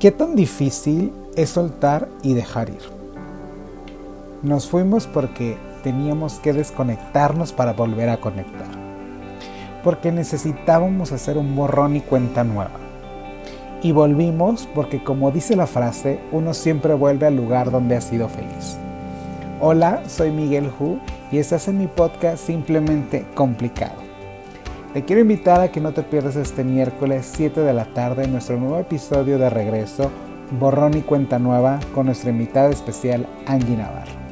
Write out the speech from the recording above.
¿Qué tan difícil es soltar y dejar ir? Nos fuimos porque teníamos que desconectarnos para volver a conectar. Porque necesitábamos hacer un borrón y cuenta nueva. Y volvimos porque como dice la frase, uno siempre vuelve al lugar donde ha sido feliz. Hola, soy Miguel Hu y estás en mi podcast Simplemente Complicado. Te quiero invitar a que no te pierdas este miércoles 7 de la tarde nuestro nuevo episodio de regreso, Borrón y Cuenta Nueva, con nuestra invitada especial Angie Navarro.